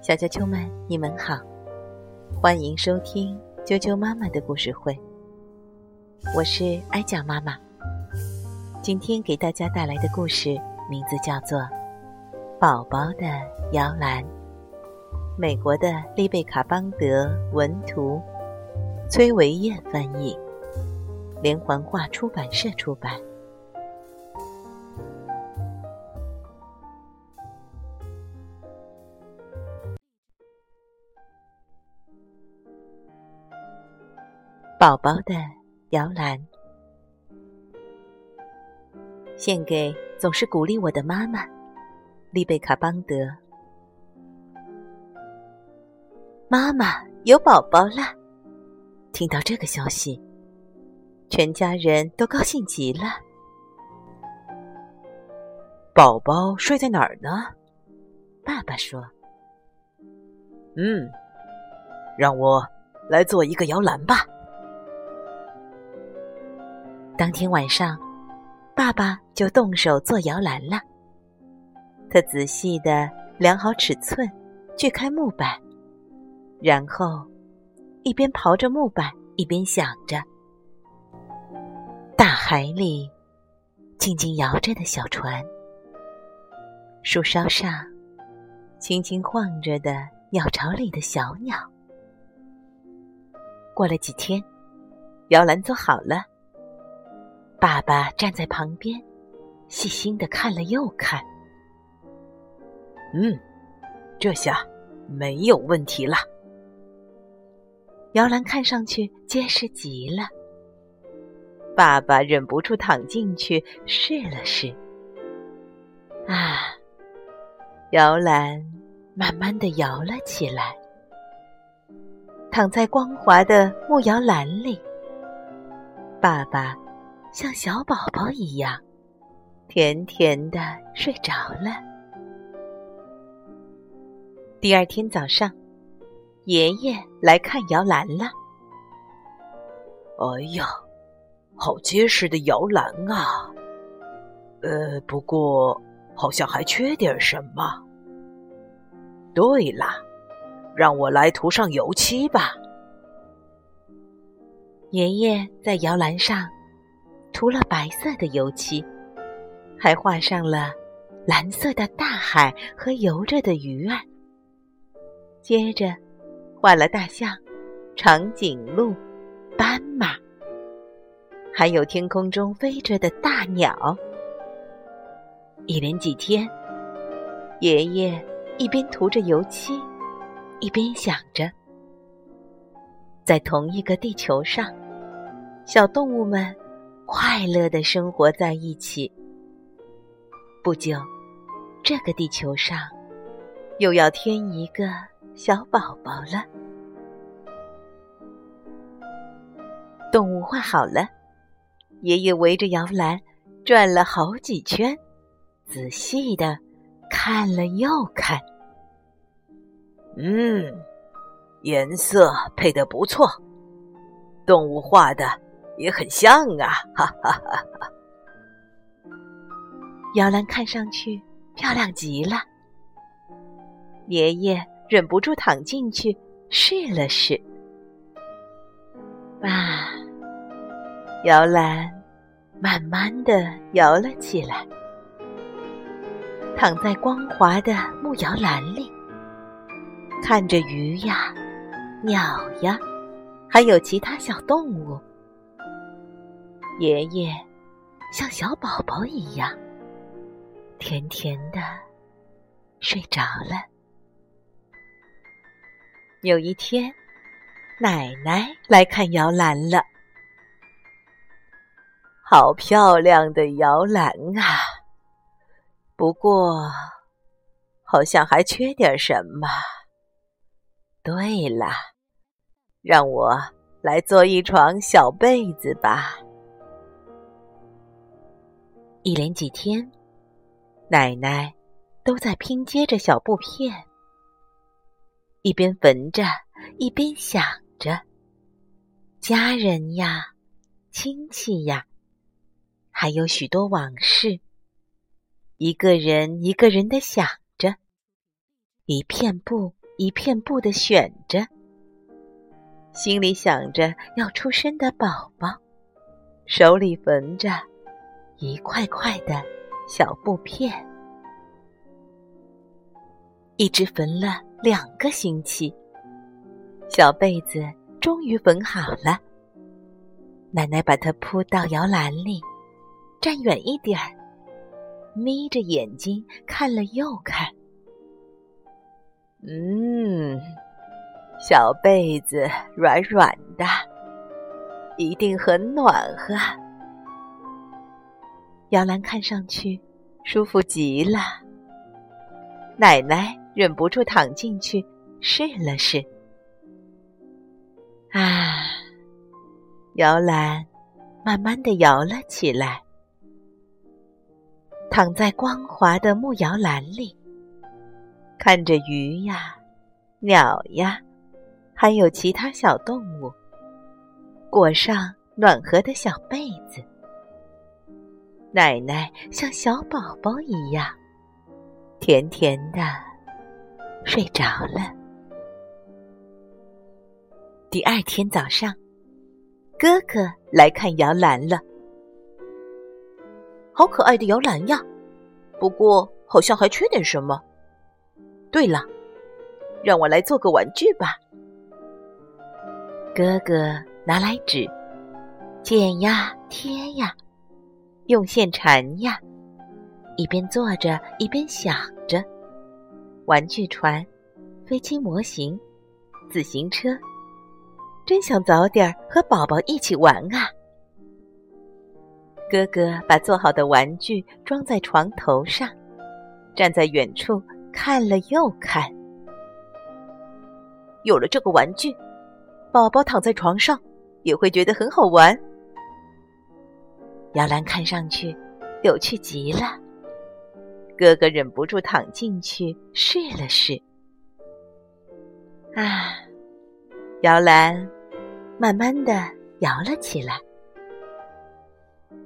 小啾啾们，你们好，欢迎收听啾啾妈妈的故事会。我是哀酱妈妈，今天给大家带来的故事名字叫做《宝宝的摇篮》，美国的丽贝卡·邦德文图，崔维燕翻译，连环画出版社出版。宝宝的摇篮，献给总是鼓励我的妈妈，丽贝卡·邦德。妈妈有宝宝了，听到这个消息，全家人都高兴极了。宝宝睡在哪儿呢？爸爸说：“嗯，让我来做一个摇篮吧。”当天晚上，爸爸就动手做摇篮了。他仔细的量好尺寸，锯开木板，然后一边刨着木板，一边想着：大海里静静摇着的小船，树梢上轻轻晃着的鸟巢里的小鸟。过了几天，摇篮做好了。爸爸站在旁边，细心的看了又看。嗯，这下没有问题了。摇篮看上去结实极了。爸爸忍不住躺进去试了试。啊，摇篮慢慢的摇了起来。躺在光滑的木摇篮里，爸爸。像小宝宝一样，甜甜的睡着了。第二天早上，爷爷来看摇篮了。哎呀，好结实的摇篮啊！呃，不过好像还缺点什么。对了，让我来涂上油漆吧。爷爷在摇篮上。涂了白色的油漆，还画上了蓝色的大海和游着的鱼儿。接着，画了大象、长颈鹿、斑马，还有天空中飞着的大鸟。一连几天，爷爷一边涂着油漆，一边想着，在同一个地球上，小动物们。快乐的生活在一起。不久，这个地球上又要添一个小宝宝了。动物画好了，爷爷围着摇篮转了好几圈，仔细的看了又看。嗯，颜色配的不错，动物画的。也很像啊，哈哈哈哈！摇篮看上去漂亮极了。爷爷忍不住躺进去试了试，啊，摇篮慢慢的摇了起来。躺在光滑的木摇篮里，看着鱼呀、鸟呀，还有其他小动物。爷爷像小宝宝一样甜甜的睡着了。有一天，奶奶来看摇篮了，好漂亮的摇篮啊！不过，好像还缺点什么。对了，让我来做一床小被子吧。一连几天，奶奶都在拼接着小布片，一边缝着，一边想着家人呀、亲戚呀，还有许多往事，一个人一个人的想着，一片布一片布的选着，心里想着要出生的宝宝，手里缝着一块块的小布片，一直缝了两个星期，小被子终于缝好了。奶奶把它铺到摇篮里，站远一点儿，眯着眼睛看了又看。嗯，小被子软软的，一定很暖和。摇篮看上去舒服极了。奶奶忍不住躺进去试了试，啊！摇篮慢慢的摇了起来，躺在光滑的木摇篮里，看着鱼呀、鸟呀，还有其他小动物，裹上暖和的小被子。奶奶像小宝宝一样，甜甜的睡着了。第二天早上。哥哥来看摇篮了，好可爱的摇篮呀！不过好像还缺点什么。对了，让我来做个玩具吧。哥哥拿来纸，剪呀贴呀，用线缠呀，一边坐着一边想着：玩具船、飞机模型、自行车。真想早点和宝宝一起玩啊！哥哥把做好的玩具装在床头上，站在远处看了又看。有了这个玩具，宝宝躺在床上也会觉得很好玩。摇篮看上去有趣极了，哥哥忍不住躺进去试了试。啊，摇篮。慢慢的摇了起来，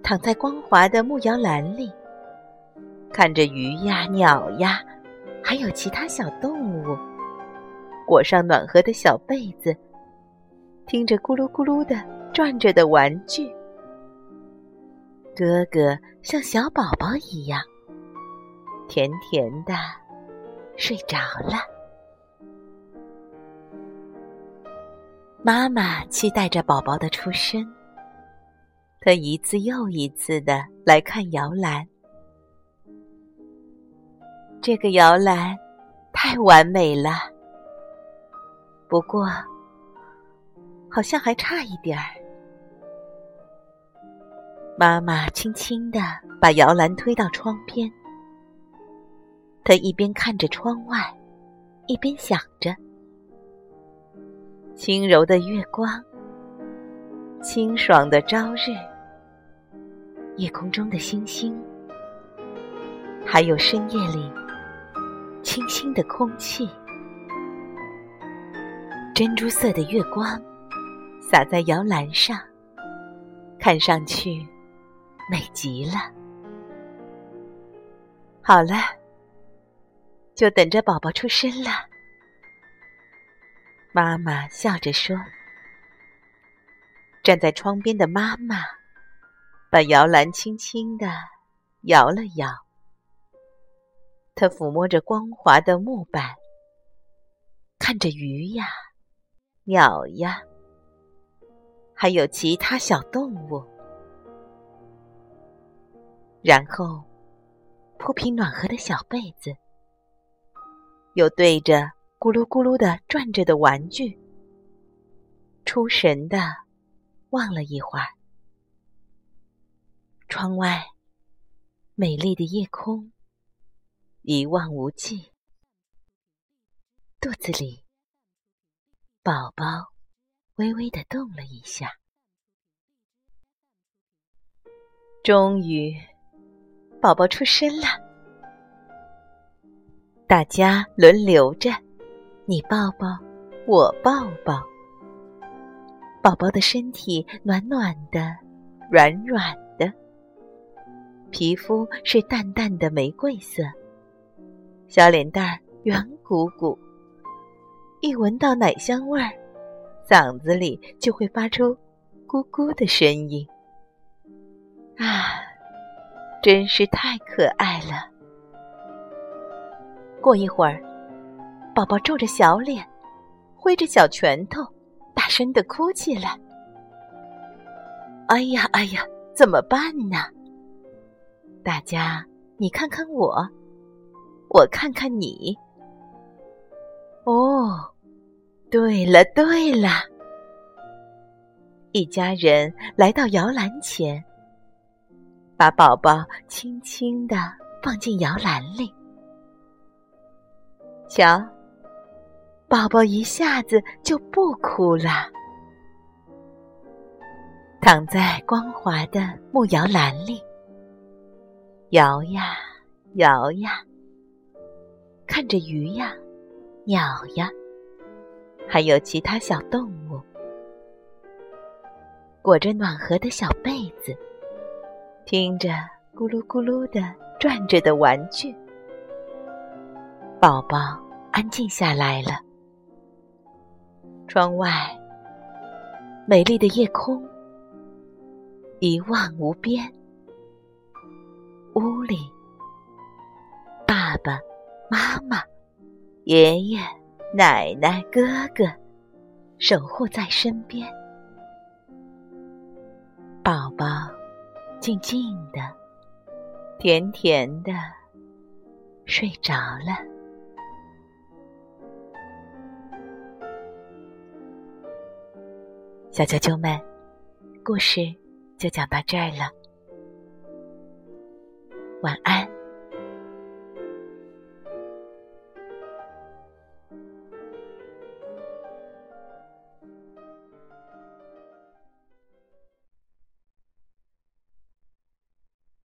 躺在光滑的木摇篮里，看着鱼呀、鸟呀，还有其他小动物，裹上暖和的小被子，听着咕噜咕噜的转着的玩具，哥哥像小宝宝一样，甜甜的睡着了。妈妈期待着宝宝的出生，她一次又一次的来看摇篮。这个摇篮太完美了，不过好像还差一点儿。妈妈轻轻地把摇篮推到窗边，她一边看着窗外，一边想着。轻柔的月光，清爽的朝日，夜空中的星星，还有深夜里清新的空气，珍珠色的月光洒在摇篮上，看上去美极了。好了，就等着宝宝出生了。妈妈笑着说：“站在窗边的妈妈，把摇篮轻轻的摇了摇。她抚摸着光滑的木板，看着鱼呀、鸟呀，还有其他小动物，然后铺平暖和的小被子，又对着。”咕噜咕噜的转着的玩具，出神的望了一会儿。窗外美丽的夜空一望无际，肚子里宝宝微微的动了一下。终于，宝宝出生了，大家轮流着。你抱抱，我抱抱。宝宝的身体暖暖的，软软的，皮肤是淡淡的玫瑰色，小脸蛋儿圆鼓鼓，一闻到奶香味儿，嗓子里就会发出咕咕的声音。啊，真是太可爱了！过一会儿，宝宝皱着小脸，挥着小拳头，大声的哭起来。哎呀哎呀，怎么办呢？大家，你看看我，我看看你。哦，对了对了，一家人来到摇篮前，把宝宝轻轻的放进摇篮里。瞧，宝宝一下子就不哭了，躺在光滑的木摇篮里。摇呀摇呀，看着鱼呀、鸟呀，还有其他小动物，裹着暖和的小被子，听着咕噜咕噜的转着的玩具，宝宝安静下来了。窗外，美丽的夜空一望无边。屋里，爸爸妈妈、爷爷奶奶、哥哥守护在身边，宝宝静静的、甜甜的睡着了。小啾啾们，故事就讲到这儿了。晚安。